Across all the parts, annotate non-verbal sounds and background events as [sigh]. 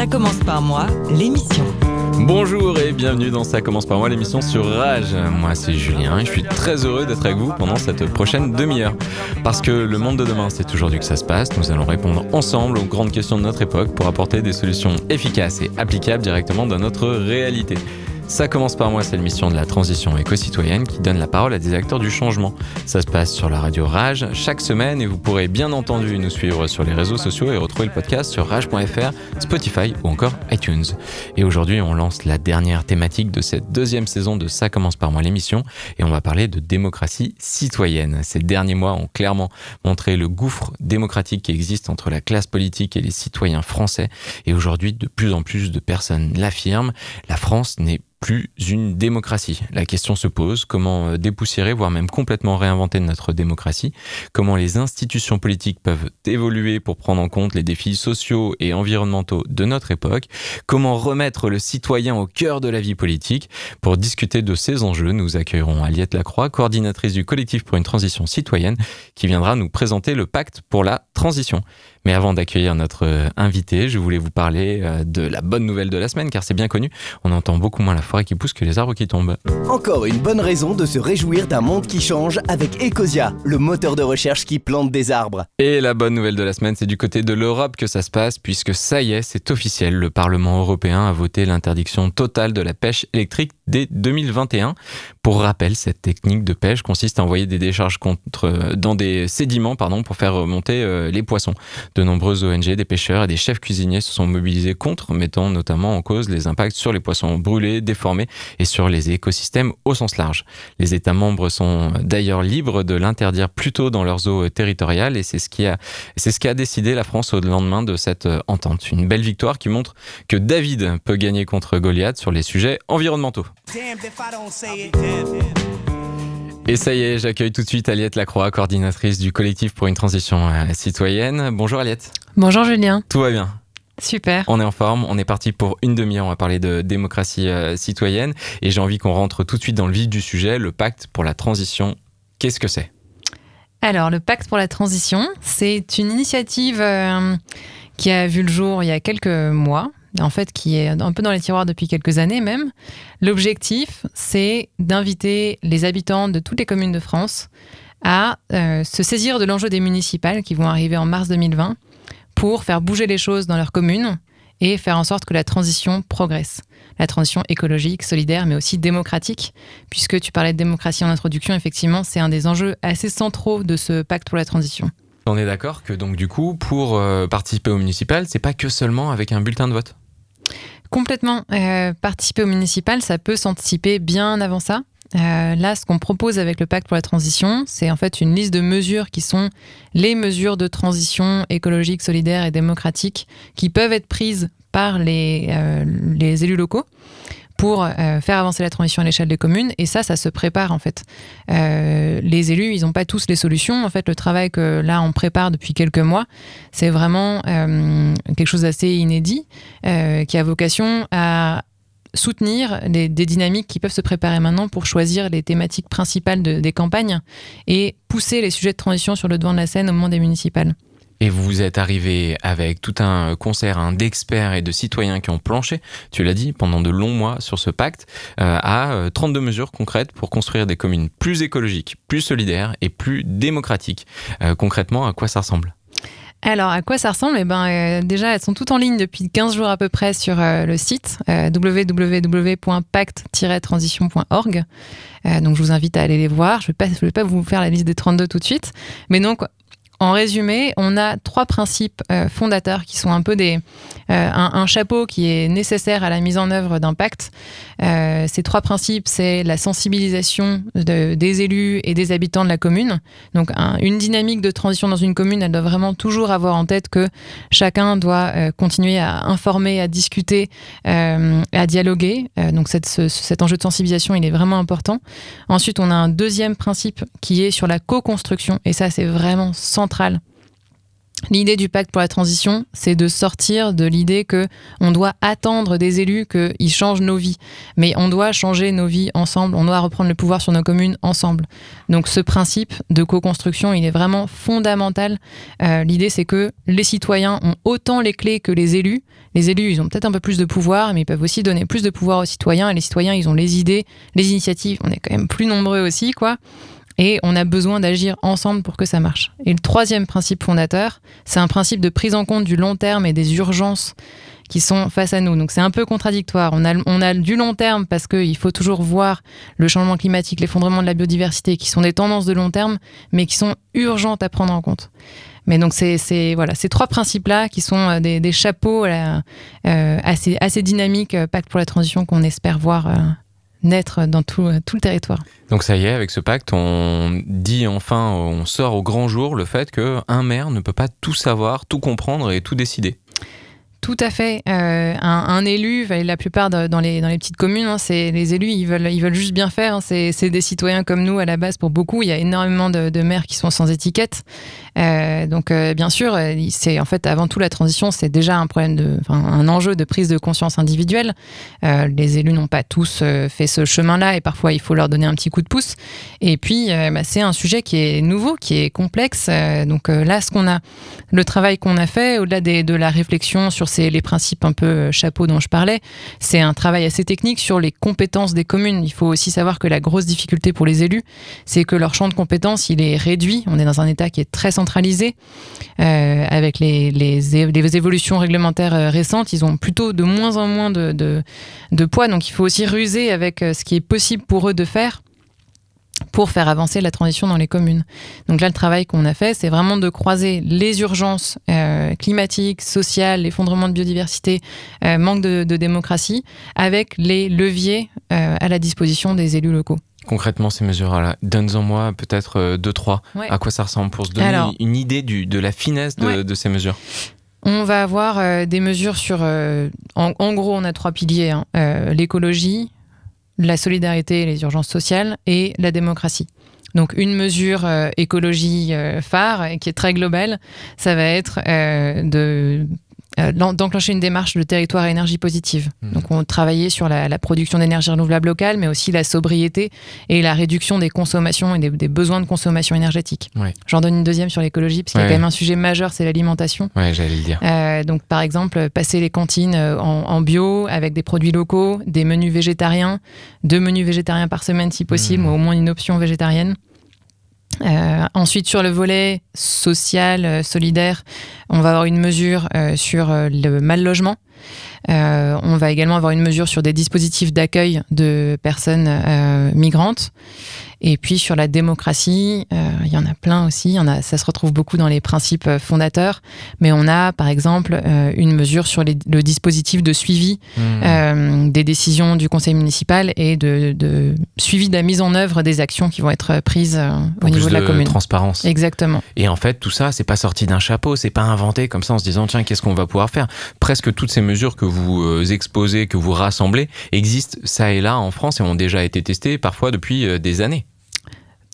Ça commence par moi, l'émission. Bonjour et bienvenue dans Ça commence par moi, l'émission sur Rage. Moi c'est Julien et je suis très heureux d'être avec vous pendant cette prochaine demi-heure. Parce que le monde de demain c'est aujourd'hui que ça se passe, nous allons répondre ensemble aux grandes questions de notre époque pour apporter des solutions efficaces et applicables directement dans notre réalité. Ça commence par moi, c'est l'émission de la transition éco-citoyenne qui donne la parole à des acteurs du changement. Ça se passe sur la radio Rage chaque semaine et vous pourrez bien entendu nous suivre sur les réseaux sociaux et retrouver le podcast sur rage.fr, Spotify ou encore iTunes. Et aujourd'hui, on lance la dernière thématique de cette deuxième saison de Ça commence par moi l'émission et on va parler de démocratie citoyenne. Ces derniers mois ont clairement montré le gouffre démocratique qui existe entre la classe politique et les citoyens français et aujourd'hui, de plus en plus de personnes l'affirment, la France n'est plus une démocratie. La question se pose, comment euh, dépoussiérer, voire même complètement réinventer notre démocratie, comment les institutions politiques peuvent évoluer pour prendre en compte les défis sociaux et environnementaux de notre époque, comment remettre le citoyen au cœur de la vie politique? Pour discuter de ces enjeux, nous accueillerons Aliette Lacroix, coordinatrice du collectif pour une transition citoyenne, qui viendra nous présenter le pacte pour la transition. Mais avant d'accueillir notre euh, invité, je voulais vous parler euh, de la bonne nouvelle de la semaine, car c'est bien connu, on entend beaucoup moins la forêt qui pousse que les arbres qui tombent. Encore une bonne raison de se réjouir d'un monde qui change avec Ecosia, le moteur de recherche qui plante des arbres. Et la bonne nouvelle de la semaine, c'est du côté de l'Europe que ça se passe, puisque ça y est, c'est officiel, le Parlement européen a voté l'interdiction totale de la pêche électrique dès 2021. Pour rappel, cette technique de pêche consiste à envoyer des décharges contre, dans des sédiments pardon, pour faire remonter euh, les poissons. De nombreuses ONG, des pêcheurs et des chefs cuisiniers se sont mobilisés contre, mettant notamment en cause les impacts sur les poissons brûlés, déformés et sur les écosystèmes au sens large. Les États membres sont d'ailleurs libres de l'interdire plus tôt dans leurs eaux territoriales et c'est ce qui a, décidé la France au lendemain de cette entente. Une belle victoire qui montre que David peut gagner contre Goliath sur les sujets environnementaux. Et ça y est, j'accueille tout de suite Aliette Lacroix, coordinatrice du collectif pour une transition euh, citoyenne. Bonjour Aliette. Bonjour Julien. Tout va bien? Super. On est en forme, on est parti pour une demi-heure, on va parler de démocratie euh, citoyenne et j'ai envie qu'on rentre tout de suite dans le vif du sujet, le pacte pour la transition. Qu'est-ce que c'est? Alors, le pacte pour la transition, c'est une initiative euh, qui a vu le jour il y a quelques mois, en fait, qui est un peu dans les tiroirs depuis quelques années même. L'objectif, c'est d'inviter les habitants de toutes les communes de France à euh, se saisir de l'enjeu des municipales qui vont arriver en mars 2020 pour faire bouger les choses dans leur commune et faire en sorte que la transition progresse. La transition écologique, solidaire, mais aussi démocratique, puisque tu parlais de démocratie en introduction, effectivement, c'est un des enjeux assez centraux de ce pacte pour la transition. On est d'accord que donc du coup, pour euh, participer au municipal, c'est pas que seulement avec un bulletin de vote? Complètement. Euh, participer au municipal, ça peut s'anticiper bien avant ça. Euh, là, ce qu'on propose avec le pacte pour la transition, c'est en fait une liste de mesures qui sont les mesures de transition écologique, solidaire et démocratique qui peuvent être prises par les, euh, les élus locaux pour euh, faire avancer la transition à l'échelle des communes. Et ça, ça se prépare en fait. Euh, les élus, ils n'ont pas tous les solutions. En fait, le travail que là, on prépare depuis quelques mois, c'est vraiment euh, quelque chose d'assez inédit qui a vocation à soutenir des, dynamiques qui peuvent se préparer maintenant pour choisir les thématiques principales de, des campagnes et pousser les sujets de transition sur le devant de la scène au moment des municipales. Et vous êtes arrivé avec tout un concert d'experts et de citoyens qui ont planché, tu l'as dit, pendant de longs mois sur ce pacte, euh, à 32 mesures concrètes pour construire des communes plus écologiques, plus solidaires et plus démocratiques. Euh, concrètement, à quoi ça ressemble? Alors, à quoi ça ressemble? Eh ben, euh, déjà, elles sont toutes en ligne depuis 15 jours à peu près sur euh, le site euh, www.pact-transition.org. donc, je vous invite à aller les voir. Je ne vais, vais, pas vous faire la liste des 32 tout de suite. Mais donc, en résumé, on a trois principes euh, fondateurs qui sont un peu des, euh, un, chapeau qui est nécessaire à la mise en œuvre d'un pacte. Euh, ces trois principes, c'est la sensibilisation de- des élus et des habitants de la commune. Donc, un- une dynamique de transition dans une commune, elle doit vraiment toujours avoir en tête que chacun doit continuer à informer, à discuter, à dialoguer. Donc, cet enjeu de sensibilisation, il est vraiment important. Ensuite, on a un deuxième principe qui est sur la co-construction, et ça, c'est vraiment central. L'idée du pacte pour la transition, c'est de sortir de l'idée que on doit attendre des élus qu'ils changent nos vies, mais on doit changer nos vies ensemble, on doit reprendre le pouvoir sur nos communes ensemble. Donc ce principe de co-construction, il est vraiment fondamental. Euh, L'idée, c'est que les citoyens ont autant les clés que les élus. Les élus, ils ont peut-être un peu plus de pouvoir, mais ils peuvent aussi donner plus de pouvoir aux citoyens. Et les citoyens, ils ont les idées, les initiatives. On est quand même plus nombreux aussi, quoi. Et on a besoin d'agir ensemble pour que ça marche. Et le troisième principe fondateur, c'est un principe de prise en compte du long terme et des urgences qui sont face à nous. Donc c'est un peu contradictoire. On a, on a du long terme parce qu'il faut toujours voir le changement climatique, l'effondrement de la biodiversité, qui sont des tendances de long terme, mais qui sont urgentes à prendre en compte. Mais donc c'est voilà, ces trois principes-là qui sont euh, des, des chapeaux là, euh, assez, assez dynamiques, euh, pacte pour la transition qu'on espère voir euh, naître dans tout, euh, tout le territoire. Donc ça y est, avec ce pacte, on dit enfin, on sort au grand jour le fait que un maire ne peut pas tout savoir, tout comprendre et tout décider. Tout à fait. Euh, un, élu, la plupart dans, les, petites communes, hein, c'est les élus, ils veulent, ils veulent juste bien faire. hein. c'est des citoyens comme nous à la base pour beaucoup. Il y a énormément de, maires qui sont sans étiquette. Euh, donc euh, bien sûr, c'est en fait avant tout la transition, c'est déjà un problème un enjeu de prise de conscience individuelle. Les élus n'ont pas tous fait ce chemin-là et parfois il faut leur donner un petit coup de pouce. Et puis bah, c'est un sujet qui est nouveau, qui est complexe. Donc là, ce qu'on a, le travail qu'on a fait, au-delà de la réflexion sur ces, les principes un peu euh, chapeau dont je parlais, c'est un travail assez technique sur les compétences des communes. Il faut aussi savoir que la grosse difficulté pour les élus, c'est que leur champ de compétences, il est réduit. On est dans un État qui est très centralisé. Euh, avec les, les, les évolutions réglementaires euh, récentes, ils ont plutôt de moins en moins de, de, de poids. Donc il faut aussi ruser avec ce qui est possible pour eux de faire pour faire avancer la transition dans les communes. Donc là, le travail qu'on a fait, c'est vraiment de croiser les urgences euh, climatiques, sociales, l'effondrement de biodiversité, euh, manque de, de démocratie, avec les leviers euh, à la disposition des élus locaux. Concrètement, ces mesures-là, donne-en-moi peut-être euh, deux, trois. Ouais. À quoi ça ressemble pour se donner Alors- une idée du, de la finesse de, Ouais. de ces mesures? On va avoir des mesures sur... en, en gros, on a trois piliers. hein. L'écologie, la solidarité et les urgences sociales, et la démocratie. Donc une mesure euh, écologie euh, phare, qui est très globale, ça va être euh, de d'enclencher une démarche de territoire à énergie positive. Mhm. Donc on travaillait sur la, la production d'énergie renouvelable locale, mais aussi la sobriété et la réduction des consommations et des, des besoins de consommation énergétique. Ouais. J'en donne une deuxième sur l'écologie, parce qu'il y a quand même un sujet majeur, c'est l'alimentation. Ouais, j'allais le dire. Euh, donc, par exemple, passer les cantines euh, en, en bio avec des produits locaux, des menus végétariens, deux menus végétariens par semaine si possible, Mhm. ou au moins une option végétarienne. Euh, ensuite, sur le volet social, euh, solidaire, on va avoir une mesure euh, sur le mal logement. On va également avoir une mesure sur des dispositifs d'accueil de personnes migrantes. Et puis sur la démocratie, euh, il y en a plein aussi. Il y en a, ça se retrouve beaucoup dans les principes euh, fondateurs. Mais on a, par exemple, euh, une mesure sur les- le dispositif de suivi Mmh. des décisions du conseil municipal et de, de suivi de la mise en œuvre des actions qui vont être prises au niveau plus de la commune. transparence. Exactement. Et en fait, tout ça, c'est pas sorti d'un chapeau, c'est pas inventé comme ça en se disant tiens, qu'est-ce qu'on va pouvoir faire? Presque toutes ces mesures que vous exposez, que vous rassemblez, existent ça et là en France et ont déjà été testées parfois depuis des années.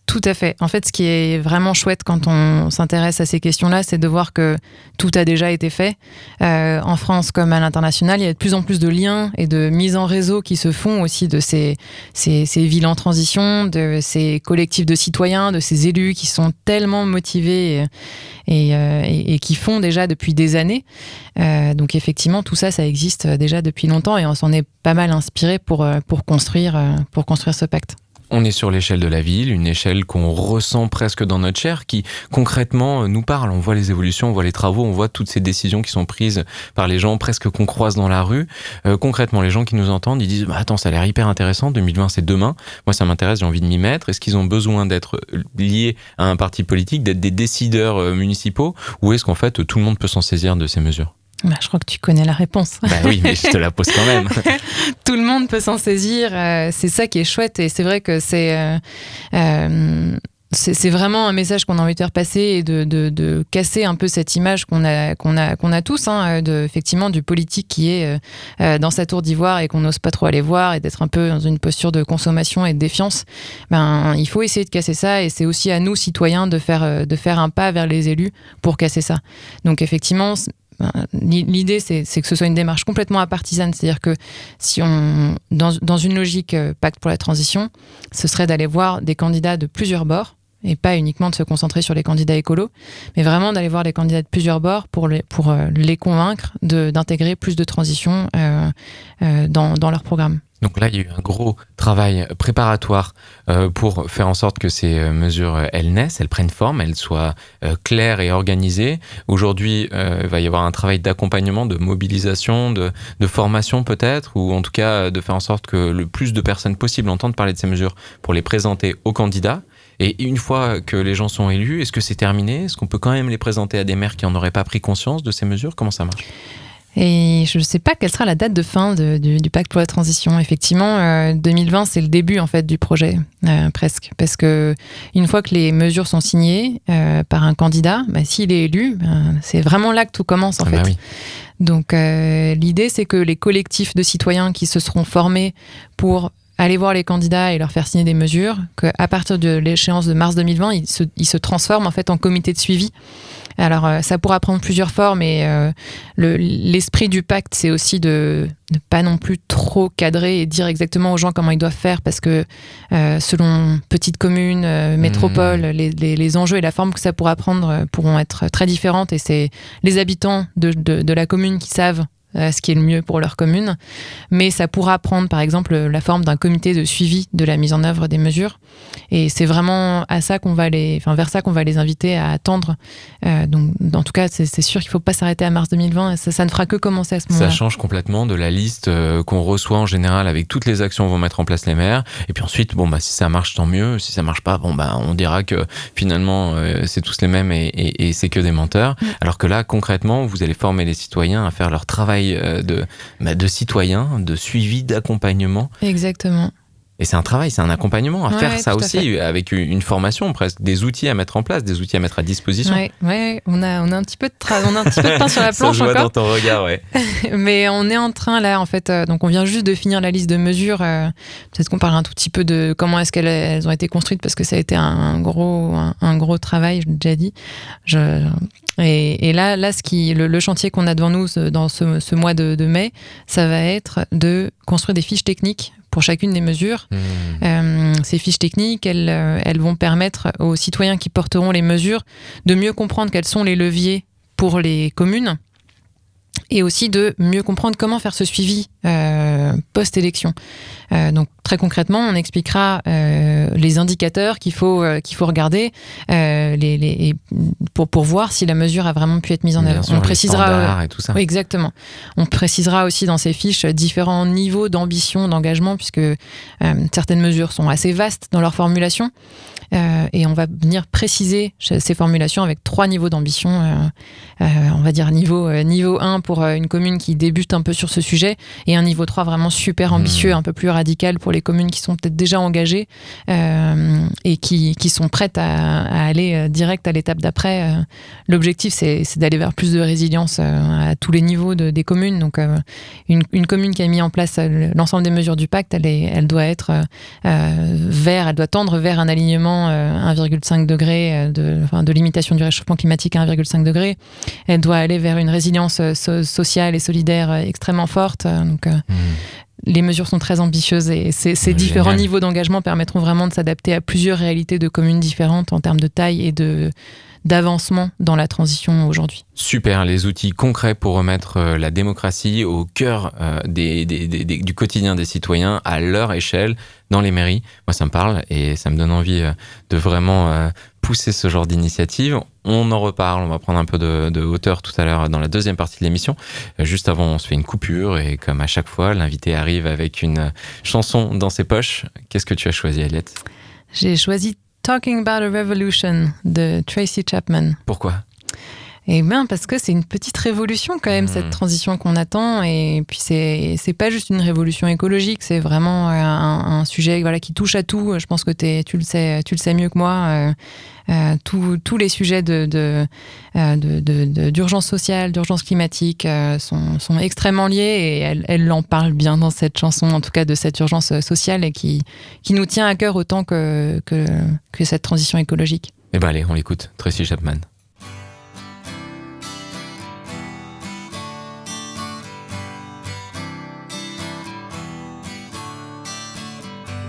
Tout à fait. En fait, ce qui est vraiment chouette quand on s'intéresse à ces questions-là, c'est de voir que tout a déjà été fait. Euh, en France comme à l'international, il y a de plus en plus de liens et de mises en réseau qui se font aussi de ces, ces, ces villes en transition, de ces collectifs de citoyens, de ces élus qui sont tellement motivés et, et, euh, qui font déjà depuis des années. Euh, donc effectivement, tout ça, ça existe déjà depuis longtemps et on s'en est pas mal inspiré pour, euh, pour, construire, euh, pour construire ce pacte. On est sur l'échelle de la ville, une échelle qu'on ressent presque dans notre chair, qui concrètement euh, nous parle. On voit les évolutions, on voit les travaux, on voit toutes ces décisions qui sont prises par les gens presque qu'on croise dans la rue. Euh, concrètement, les gens qui nous entendent, ils disent bah, Attends, ça a l'air hyper intéressant, 2020 c'est demain, moi ça m'intéresse, j'ai envie de m'y mettre. Est-ce qu'ils ont besoin d'être liés à un parti politique, d'être des décideurs euh, municipaux, ou est-ce qu'en fait tout le monde peut s'en saisir de ces mesures? Bah, je crois que tu connais la réponse. Bah oui, mais je te la pose quand même. [laughs] Tout le monde peut s'en saisir. euh, c'est ça qui est chouette. Et c'est vrai que c'est. euh, euh, c'est c'est vraiment un message qu'on a envie de faire passer et de, de- de casser un peu cette image qu'on a, qu'on a, qu'on a tous, hein, de, effectivement, du politique qui est dans sa tour d'ivoire et qu'on n'ose pas trop aller voir et d'être un peu dans une posture de consommation et de défiance. Ben, il faut essayer de casser ça et c'est aussi à nous, citoyens, de faire, de faire un pas vers les élus pour casser ça. Donc, effectivement, l'idée, c'est que ce soit une démarche complètement apartisane. C'est-à-dire que si on, dans, dans une logique euh, pacte pour la transition, ce serait d'aller voir des candidats de plusieurs bords et pas uniquement de se concentrer sur les candidats écolos, mais vraiment d'aller voir les candidats de plusieurs bords pour les, pour euh, les convaincre d'intégrer plus de transition euh, euh, dans, dans leur programme. Donc là, il y a eu un gros travail préparatoire pour faire en sorte que ces mesures, elles naissent, elles prennent forme, elles soient claires et organisées. Aujourd'hui, il va y avoir un travail d'accompagnement, de mobilisation, de, de formation peut-être, ou en tout cas de faire en sorte que le plus de personnes possible entendent parler de ces mesures pour les présenter aux candidats. Et une fois que les gens sont élus, est-ce que c'est terminé? Est-ce qu'on peut quand même les présenter à des maires qui n'en auraient pas pris conscience de ces mesures? Comment ça marche? Et je ne sais pas quelle sera la date de fin de- du, du pacte pour la transition. Effectivement, euh, 2020, c'est le début en fait du projet, euh, presque, parce que une fois que les mesures sont signées euh, par un candidat, bah, s'il est élu, ben, c'est vraiment là que tout commence en Ah fait. bah oui. Donc euh, l'idée, c'est que les collectifs de citoyens qui se seront formés pour aller voir les candidats et leur faire signer des mesures, qu'à partir de l'échéance de mars 2020, ils se, ils se transforment en fait en comité de suivi. Alors euh, ça pourra prendre plusieurs formes et euh, le- l'esprit du pacte, c'est aussi de ne pas non plus trop cadrer et dire exactement aux gens comment ils doivent faire parce que euh, selon petite commune, euh, métropole, les, les- les enjeux et la forme que ça pourra prendre pourront être très différentes et c'est les habitants de, de- de la commune qui savent ce qui est le mieux pour leur commune. Mais ça pourra prendre, par exemple, la forme d'un comité de suivi de la mise en œuvre des mesures. Et c'est vraiment à ça qu'on va les, enfin, vers ça qu'on va les inviter à attendre. Euh, donc, en tout cas, c'est sûr qu'il ne faut pas s'arrêter à mars 2020. Ça, ça ne fera que commencer à ce Ça moment-là. change complètement de la liste euh, qu'on reçoit en général avec toutes les actions que vont mettre en place les maires. Et puis ensuite, bon bah si ça marche, tant mieux. Si ça marche pas, bon bah on dira que finalement euh, c'est tous les mêmes et, et- et c'est que des menteurs. Alors que là, concrètement, vous allez former les citoyens à faire leur travail euh, de, bah, de citoyen, de suivi, d'accompagnement. Exactement. Et c'est un travail, c'est un accompagnement à Ouais, faire ça aussi avec une formation presque, des outils à mettre en place, des outils à mettre à disposition. Ouais, ouais, on a, on a un petit peu de on a un petit peu de pain sur la [laughs] Ça planche voit encore. dans ton regard, ouais. [laughs] Mais on est en train là, en fait, euh, donc on vient juste de finir la liste de mesures. euh, Peut-être qu'on parle un tout petit peu de comment est-ce qu'elles elles ont été construites parce que ça a été un gros, un, un gros travail, je l'ai déjà dit. Je, et, et là, là, ce qui, le, le chantier qu'on a devant nous dans ce, ce mois de, de mai, ça va être de construire des fiches techniques pour chacune des mesures. Mmh. Euh, ces fiches techniques, elles, euh, elles vont permettre aux citoyens qui porteront les mesures de mieux comprendre quels sont les leviers pour les communes et aussi de mieux comprendre comment faire ce suivi euh, post-élection. Euh, donc très concrètement, on expliquera euh, les indicateurs qu'il faut euh, qu'il faut regarder les, les- et pour pour voir si la mesure a vraiment pu être mise en œuvre. on précisera standards et tout ça. oui, exactement. On précisera aussi dans ces fiches différents niveaux d'ambition, d'engagement, puisque certaines mesures sont assez vastes dans leur formulation. Euh, et on va venir préciser ces formulations avec trois niveaux d'ambition. Euh, euh, on va dire niveau, niveau 1 pour une commune qui débute un peu sur ce sujet, et un niveau 3 vraiment super ambitieux, un peu plus radical pour les communes qui sont peut-être déjà engagées euh, et qui, qui sont prêtes à, aller euh, direct à l'étape d'après. Euh, L'objectif, c'est d'aller vers plus de résilience à tous les niveaux de- des communes. Donc, une, une commune qui a mis en place l'ensemble des mesures du pacte, elle, est, elle doit être vers, elle doit tendre vers un alignement euh, 1,5 degré de, de limitation du réchauffement climatique à 1,5 degré. Elle doit aller vers une résilience so- sociale et solidaire extrêmement forte. Euh, les mesures sont très ambitieuses et ces, ces différents Génial. niveaux d'engagement permettront vraiment de s'adapter à plusieurs réalités de communes différentes en termes de taille et de d'avancement dans la transition aujourd'hui. Super, les outils concrets pour remettre euh, la démocratie au cœur euh, des, des- des- des- du quotidien des citoyens à leur échelle dans les mairies. Moi, ça me parle et ça me donne envie euh, de vraiment pousser ce genre d'initiative. On en reparle, on va prendre un peu de, de hauteur tout à l'heure dans la deuxième partie de l'émission. Euh, Juste avant, on se fait une coupure et comme à chaque fois, l'invité arrive avec une chanson dans ses poches. Qu'est-ce que tu as choisi, Aliette J'ai choisi Talking About a Revolution de Tracy Chapman. Pourquoi? Eh bien, parce que c'est une petite révolution quand même, cette transition qu'on attend. Et puis, c'est c'est pas juste une révolution écologique, c'est vraiment euh, un, un sujet voilà, qui touche à tout. Je pense que t'es- tu, le sais, tu le sais mieux que moi. Euh, euh, tous- les sujets de, de, de- d'urgence sociale, d'urgence climatique euh, sont, sont extrêmement liés et elle, elle en parle bien dans cette chanson, en tout cas de cette urgence sociale et qui, qui nous tient à cœur autant que, que, que cette transition écologique. Eh ben allez, on l'écoute. Tracy Chapman.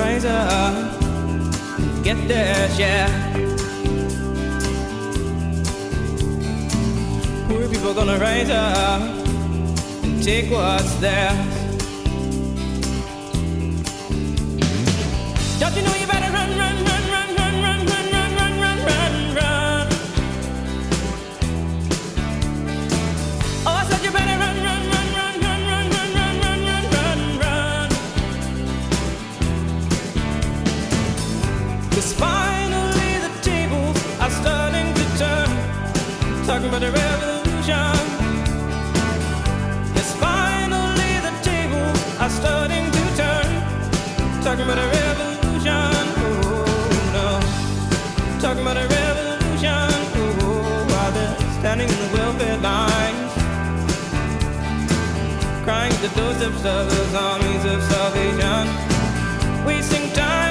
Rise up, get their share. Poor people gonna rise up and take what's theirs. Don't you know you better run, run, run, the doorsteps of those armies of salvation. Wasting time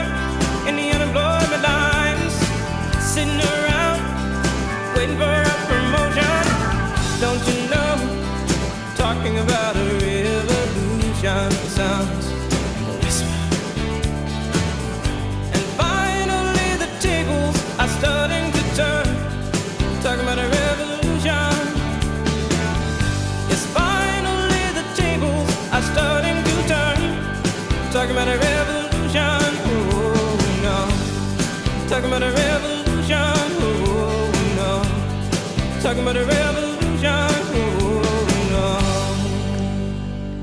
but a river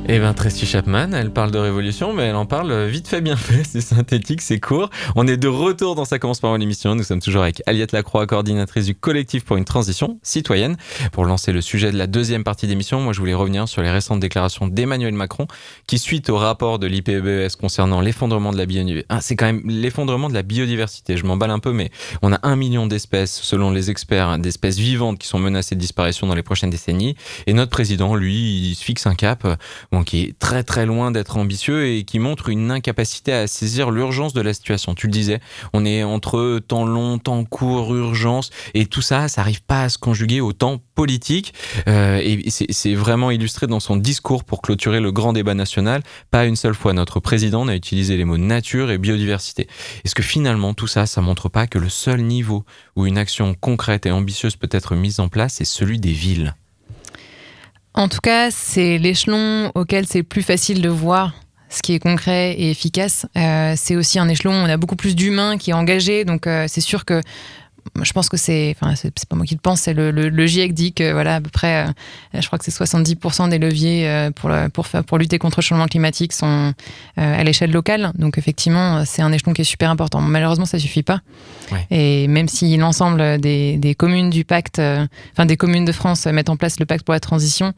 Eh ben Tracy Chapman, elle parle de révolution, mais elle en parle vite fait, bien fait. [laughs] C'est synthétique, c'est court. On est de retour dans Ça commence par l'émission. Nous sommes toujours avec Aliette Lacroix, coordinatrice du collectif pour une transition citoyenne. Pour lancer le sujet de la deuxième partie d'émission, moi je voulais revenir sur les récentes déclarations d'Emmanuel Macron, qui suite au rapport de l'IPBES concernant l'effondrement de la biodiversité, ah, c'est quand même l'effondrement de la biodiversité. Je m'emballe un peu, mais on a un million d'espèces, selon les experts, d'espèces vivantes qui sont menacées de disparition dans les prochaines décennies. Et notre président, lui, il se fixe un cap. Qui est très très loin d'être ambitieux et qui montre une incapacité à saisir l'urgence de la situation. Tu le disais, on est entre temps long, temps court, urgence, et tout ça, ça n'arrive pas à se conjuguer au temps politique. Euh, et c'est vraiment illustré dans son discours pour clôturer le grand débat national. Pas une seule fois, notre président n'a utilisé les mots nature et biodiversité. Est-ce que finalement tout ça, ça montre pas que le seul niveau où une action concrète et ambitieuse peut être mise en place, c'est celui des villes? En tout cas, c'est l'échelon auquel c'est plus facile de voir ce qui est concret et efficace. Euh, c'est aussi un échelon où on a beaucoup plus d'humains qui est engagé, donc euh, c'est sûr que je pense que c'est, enfin, c'est pas moi qui le pense, c'est le, le, le GIEC dit que voilà, à peu près, euh, je crois que c'est 70% des leviers euh, pour, pour, pour lutter contre le changement climatique sont euh, à l'échelle locale. Donc effectivement, c'est un échelon qui est super important. Malheureusement, ça suffit pas. Ouais. Et même si l'ensemble des, des communes du pacte, enfin des communes de France mettent en place le pacte pour la transition,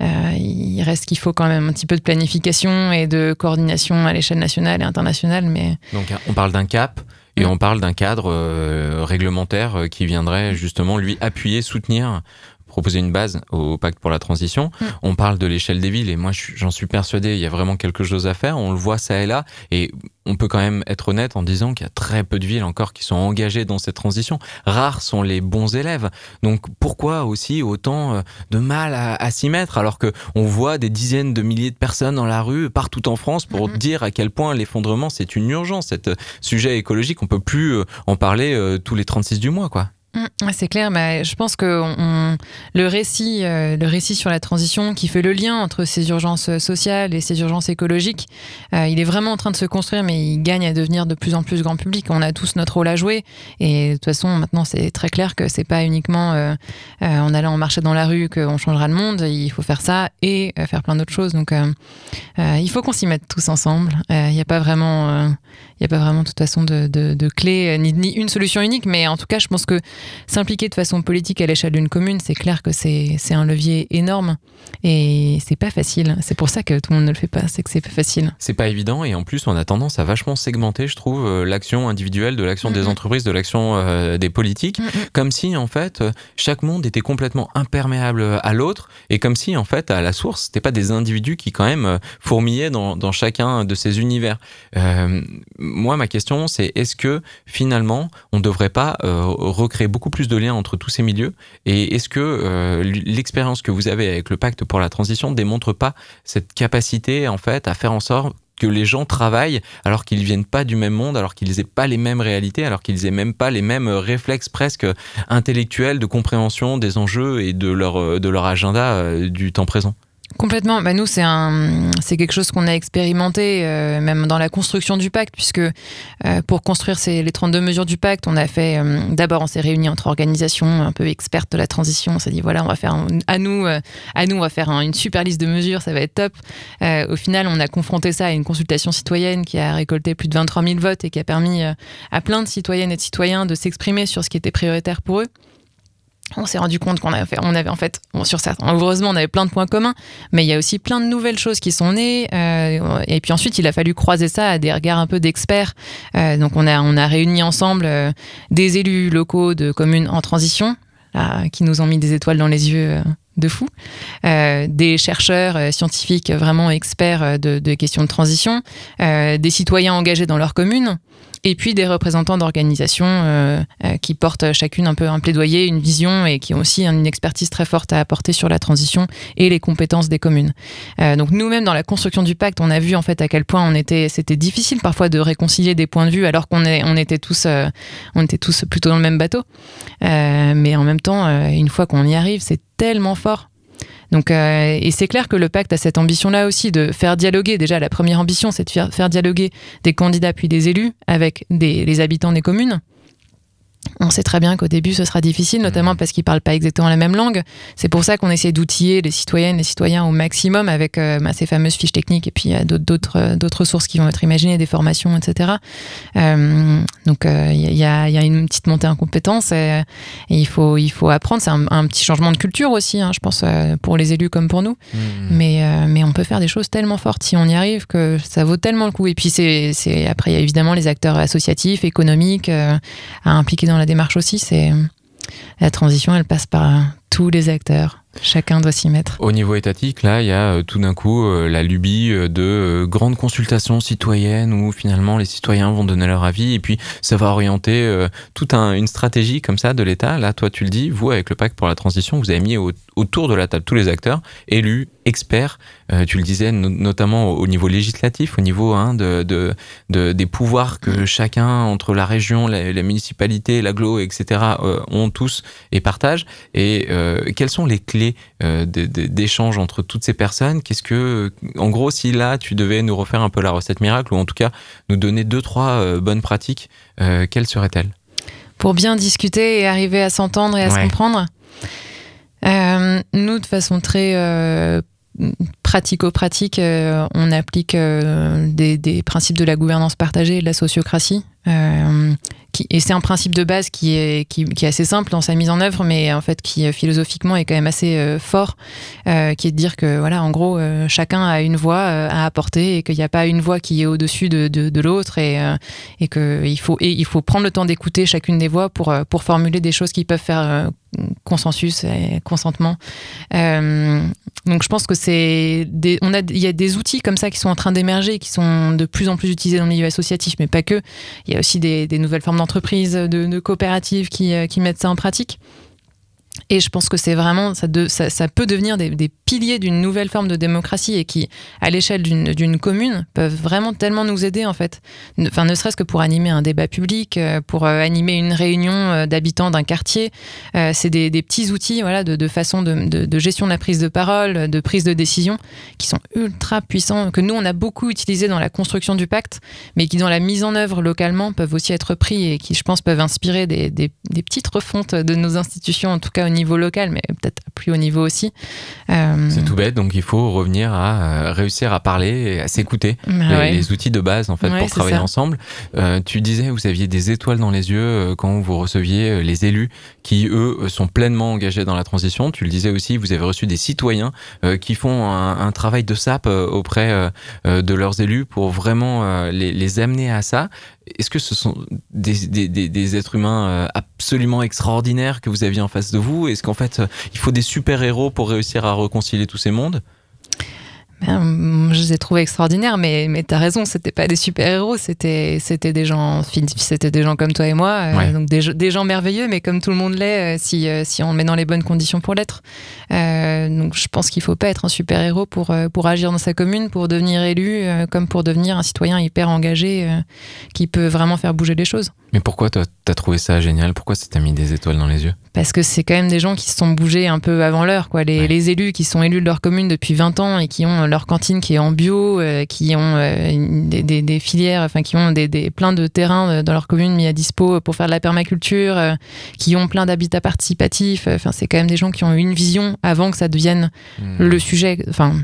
il reste qu'il faut quand même un petit peu de planification et de coordination à l'échelle nationale et internationale. Mais Donc on parle d'un cap et on parle d'un cadre euh, réglementaire euh, qui viendrait justement lui appuyer, soutenir, proposer une base au pacte pour la transition. Mm. On parle de l'échelle des villes et moi j'en suis persuadé, il y a vraiment quelque chose à faire. On le voit ça et là et on peut quand même être honnête en disant qu'il y a très peu de villes encore qui sont engagées dans cette transition. Rares sont les bons élèves. Donc pourquoi aussi autant euh, de mal à, à s'y mettre alors que on voit des dizaines de milliers de personnes dans la rue partout en France pour Mhm. dire à quel point l'effondrement c'est une urgence. Cet euh, sujet écologique, on peut plus euh, en parler tous les 36 du mois quoi. Mm, ouais, c'est clair, mais je pense que le récit, euh, le récit sur la transition, qui fait le lien entre ces urgences sociales et ces urgences écologiques, euh, il est vraiment en train de se construire, mais il gagne à devenir de plus en plus grand public. On a tous notre rôle à jouer, et de toute façon, maintenant, c'est très clair que c'est pas uniquement euh, euh, en allant marcher dans la rue qu'on changera le monde. Il faut faire ça et euh, faire plein d'autres choses. Donc, il faut qu'on s'y mette tous ensemble. Il n'y a pas vraiment, il y a pas vraiment de toute façon de, clé, ni une solution unique, mais en tout cas, je pense que s'impliquer de façon politique à l'échelle d'une commune, c'est clair que c'est un levier énorme et c'est pas facile. C'est pour ça que tout le monde ne le fait pas, c'est que c'est pas facile. C'est pas évident et en plus on a tendance à vachement segmenter, je trouve, euh, l'action individuelle de l'action des entreprises, de l'action euh, des politiques, comme si en fait euh, chaque monde était complètement imperméable à l'autre et comme si en fait à la source c'était pas des individus qui quand même fourmillaient dans, dans chacun de ces univers. Euh, moi ma question c'est est-ce que finalement on devrait pas euh, recréer beaucoup plus de liens entre tous ces milieux et est-ce que euh, l'expérience que vous avez avec le pacte pour la transition démontre pas cette capacité en fait à faire en sorte que les gens travaillent alors qu'ils viennent pas du même monde, alors qu'ils aient pas les mêmes réalités, alors qu'ils aient même pas les mêmes réflexes presque intellectuels de compréhension des enjeux et de leur, euh, agenda euh, du temps présent? Complètement. Bah nous, c'est un, c'est quelque chose qu'on a expérimenté euh, même dans la construction du pacte, puisque euh, pour construire ces, les 32 mesures du pacte, on a fait. euh, D'abord, on s'est réunis entre organisations un peu expertes de la transition. On s'est dit voilà, on va faire à nous, à nous, on va faire un- une super liste de mesures, ça va être top. Au final, on a confronté ça à une consultation citoyenne qui a récolté plus de 23 000 votes et qui a permis à plein de citoyennes et de citoyens de s'exprimer sur ce qui était prioritaire pour eux. On s'est rendu compte qu'on avait, on avait en fait, bon, sur ça, heureusement, on avait plein de points communs, mais il y a aussi plein de nouvelles choses qui sont nées. euh, et puis ensuite, il a fallu croiser ça à des regards un peu d'experts. Euh, donc, on a, on a réuni ensemble euh, des élus locaux de communes en transition, là, qui nous ont mis des étoiles dans les yeux. De fou, Euh, des chercheurs euh, scientifiques vraiment experts euh, de, questions de transition, des citoyens engagés dans leur commune, et puis des représentants d'organisations qui portent chacune un peu un plaidoyer, une vision et qui ont aussi une expertise très forte à apporter sur la transition et les compétences des communes. Donc nous-mêmes dans la construction du pacte, on a vu en fait à quel point c'était difficile parfois de réconcilier des points de vue alors qu'on était tous, plutôt dans le même bateau. Mais en même temps, une fois qu'on y arrive, c'est tellement fort. Donc, euh, et c'est clair que le pacte a cette ambition-là aussi de faire dialoguer. Déjà, la première ambition, c'est de faire, dialoguer des candidats puis des élus avec des, les habitants des communes. On sait très bien qu'au début, ce sera difficile, notamment parce qu'ils parlent pas exactement la même langue. C'est pour ça qu'on essaie d'outiller les citoyennes, les citoyens au maximum avec euh, bah, ces fameuses fiches techniques et puis euh, d'autres- d'autres euh, d'autres sources qui vont être imaginées, des formations, etc. Euh, donc, euh, il y, a, il y a une petite montée en compétences et, et il, faut, il faut apprendre. C'est un, un petit changement de culture aussi, hein, je pense, pour les élus comme pour nous. Mais, euh, mais on peut faire des choses tellement fortes si on y arrive que ça vaut tellement le coup. Et puis, c'est c'est- après, il y a évidemment les acteurs associatifs, économiques à impliquer dans la démarche aussi. C'est La transition, elle passe par euh, tous les acteurs. Chacun doit s'y mettre. Au niveau étatique, là, il y a euh, tout d'un coup euh, la lubie euh, de euh, grandes consultations citoyennes où finalement les citoyens vont donner leur avis et puis ça va orienter euh, toute un- une stratégie comme ça de l'État. Là, toi, tu le dis, vous, avec le pacte pour la transition, vous avez mis au- autour de la table tous les acteurs, élus, experts, euh, tu le disais, no- notamment au, au niveau législatif, au niveau hein, de, de- de- des pouvoirs que chacun, entre la région, la, la municipalité, l'agglo, etc., euh, ont tous et partagent. Et euh, quelles sont les clés d'échange entre toutes ces personnes? Qu'est-ce que, en gros, si là tu devais nous refaire un peu la recette miracle ou en tout cas nous donner deux trois bonnes pratiques, quelles seraient-elles? Pour bien discuter et arriver à s'entendre et à se comprendre? Euh, nous, de façon très euh, pratico-pratique, euh, on applique des, des principes de la gouvernance partagée et de la sociocratie. Euh, et c'est un principe de base qui est, qui, est assez simple dans sa mise en œuvre, mais en fait qui euh, philosophiquement est quand même assez euh, fort, qui est de dire que voilà, en gros, chacun a une voix à apporter et qu'il n'y a pas une voix qui est au-dessus de, de, l'autre et, et qu'il faut, faut prendre le temps d'écouter chacune des voix pour, pour formuler des choses qui peuvent faire consensus et consentement. Donc je pense que c'est on a il y a des outils comme ça qui sont en train d'émerger, qui sont de plus en plus utilisés dans le milieu associatif, mais pas que. Il y a aussi des, nouvelles formes d'entreprises, de, coopératives qui, euh, qui mettent ça en pratique. Et je pense que c'est vraiment, ça, peut devenir des piliers d'une nouvelle forme de démocratie et qui, à l'échelle d'une commune, peuvent vraiment tellement nous aider en fait. Enfin, ne serait-ce que pour animer un débat public, euh, pour euh, animer une réunion euh, d'habitants d'un quartier. C'est des, petits outils voilà, de, façon de, gestion de la prise de parole, de prise de décision, qui sont ultra puissants, que nous, on a beaucoup utilisé dans la construction du pacte, mais qui, dans la mise en œuvre localement, peuvent aussi être pris et qui, je pense, peuvent inspirer des, des- des petites refontes de nos institutions, en tout cas au niveau local, mais peut-être plus au niveau aussi. Euh, C'est tout bête, donc il faut revenir à euh, réussir à parler et à s'écouter. Bah les, ouais. les outils de base en fait Ouais, pour travailler ça. ensemble. Euh, tu disais vous aviez des étoiles dans les yeux quand vous receviez les élus qui eux sont pleinement engagés dans la transition. Tu le disais aussi, vous avez reçu des citoyens euh, qui font un, un travail de sape auprès de leurs élus pour vraiment les, les amener à ça. Est-ce que ce sont des, des, des, des êtres humains absolument extraordinaires que vous aviez en face de vous? Est-ce qu'en fait, il faut des super-héros pour réussir à réconcilier tous ces mondes Ben, je les ai trouvés extraordinaires, mais, mais t'as raison, c'était pas des super-héros, c'était, c'était des gens, c'était des gens comme toi et moi, euh, donc des, des gens merveilleux, mais comme tout le monde l'est, euh, si, euh, si on le met dans les bonnes conditions pour l'être. Euh, donc je pense qu'il faut pas être un super-héros pour, pour agir dans sa commune, pour devenir élu, euh, comme pour devenir un citoyen hyper engagé qui peut vraiment faire bouger les choses. Mais pourquoi toi, t'as trouvé ça génial? Pourquoi ça t'a mis des étoiles dans les yeux? Parce que c'est quand même des gens qui se sont bougés un peu avant l'heure, quoi. Les, Ouais. les élus qui sont élus de leur commune depuis 20 ans et qui ont leur cantine qui est en bio, euh, qui ont euh, des, des- des filières, enfin qui ont des, des- plein de terrains euh, dans leur commune mis à dispo pour faire de la permaculture, euh, qui ont plein d'habitats participatifs. Enfin, c'est quand même des gens qui ont eu une vision avant que ça devienne Hmm. le sujet. Enfin.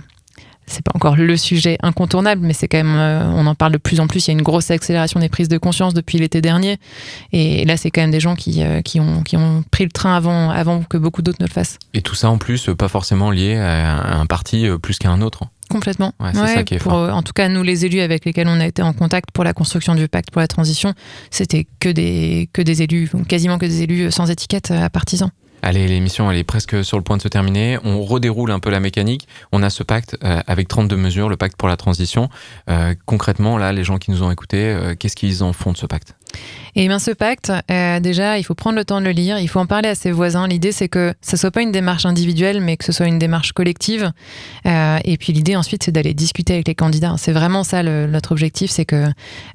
C'est pas encore le sujet incontournable, mais c'est quand même, euh, on en parle de plus en plus. Il y a une grosse accélération des prises de conscience depuis l'été dernier. Et là, c'est quand même des gens qui, euh, qui, ont, qui ont pris le train avant, avant que beaucoup d'autres ne le fassent. Et tout ça en plus, euh, pas forcément lié à un parti plus qu'à un autre. Complètement. Ouais, ça qui est pour, fort. En tout cas, nous, les élus avec lesquels on a été en contact pour la construction du pacte pour la transition, c'était que des, que des élus, quasiment que des élus sans étiquette à partisans. Allez, l'émission elle est presque sur le point de se terminer. On redéroule un peu la mécanique. On a ce pacte euh, avec 32 mesures, le pacte pour la transition. Euh, concrètement, là, les gens qui nous ont écoutés, euh, qu'est-ce qu'ils en font de ce pacte? Et bien ce pacte, euh, déjà, il faut prendre le temps de le lire, il faut en parler à ses voisins. L'idée, c'est que ça soit pas une démarche individuelle, mais que ce soit une démarche collective. Euh, et puis l'idée ensuite, c'est d'aller discuter avec les candidats. C'est vraiment ça notre objectif, c'est que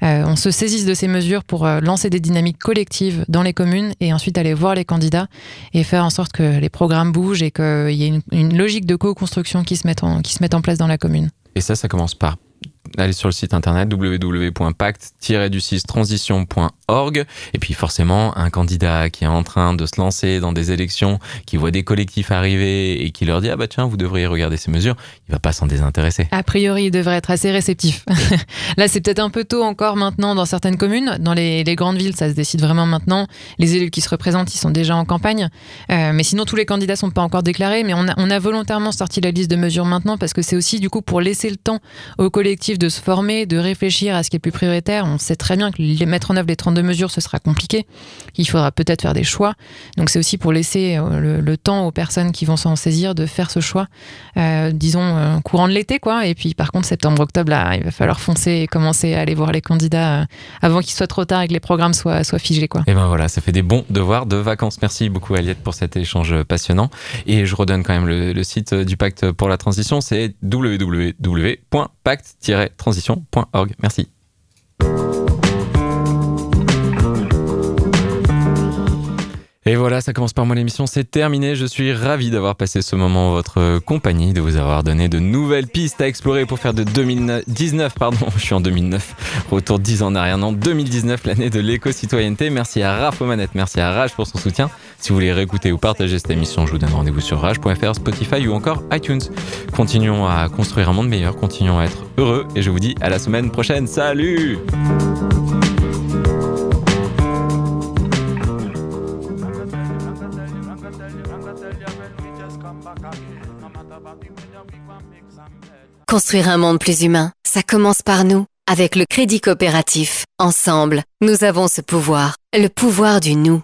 euh, se saisisse de ces mesures pour lancer des dynamiques collectives dans les communes et ensuite aller voir les candidats et faire en sorte que les programmes bougent et qu'il y ait une, logique de co-construction qui qui se mette en place dans la commune. Et ça, ça commence par aller sur le site internet www.pact-du6transition.org et puis forcément un candidat qui est en train de se lancer dans des élections, qui voit des collectifs arriver et qui leur dit ah bah tiens vous devriez regarder ces mesures, il va pas s'en désintéresser. A priori, il devrait être assez réceptif. [laughs] Là, c'est peut-être un peu tôt encore maintenant dans certaines communes. Dans les, les grandes villes, ça se décide vraiment maintenant. Les élus qui se représentent, ils sont déjà en campagne. Euh, mais sinon, tous les candidats sont pas encore déclarés. Mais on a, on a volontairement sorti la liste de mesures maintenant parce que c'est aussi du coup pour laisser le temps au collectif de se former, de réfléchir à ce qui est plus prioritaire. On sait très bien que les mettre en œuvre les 32 mesures, ce sera compliqué. Il faudra peut-être faire des choix. Donc c'est aussi pour laisser euh, le, temps aux personnes qui vont s'en saisir de faire ce choix, euh, disons, euh, courant de l'été, quoi. Et puis par contre, septembre-octobre, là, il va falloir foncer et commencer à aller voir les candidats avant qu'il soit trop tard et que les programmes soient, soient figés, quoi. Et ben voilà, ça fait des bons devoirs de vacances. Merci beaucoup Aliette pour cet échange passionnant. Et je redonne quand même le, le site du pacte pour la transition, c'est www.pact-transition.org. Merci. Et voilà, ça commence par moi l'émission, c'est terminé. Je suis ravi d'avoir passé ce moment en votre compagnie, de vous avoir donné de nouvelles pistes à explorer pour faire de 2019, pardon, [laughs] je suis en 2009, retour 10 ans en arrière, non, 2019, l'année de l'éco-citoyenneté. Merci à Raph aux manettes, merci à Rage pour son soutien. Si vous voulez réécouter ou partager cette émission, je vous donne rendez-vous sur rage.fr, Spotify ou encore iTunes. Continuons à construire un monde meilleur, continuons à être heureux et je vous dis à la semaine prochaine. Salut! Construire un monde plus humain, ça commence par nous. Avec le crédit coopératif, ensemble, nous avons ce pouvoir, le pouvoir du nous.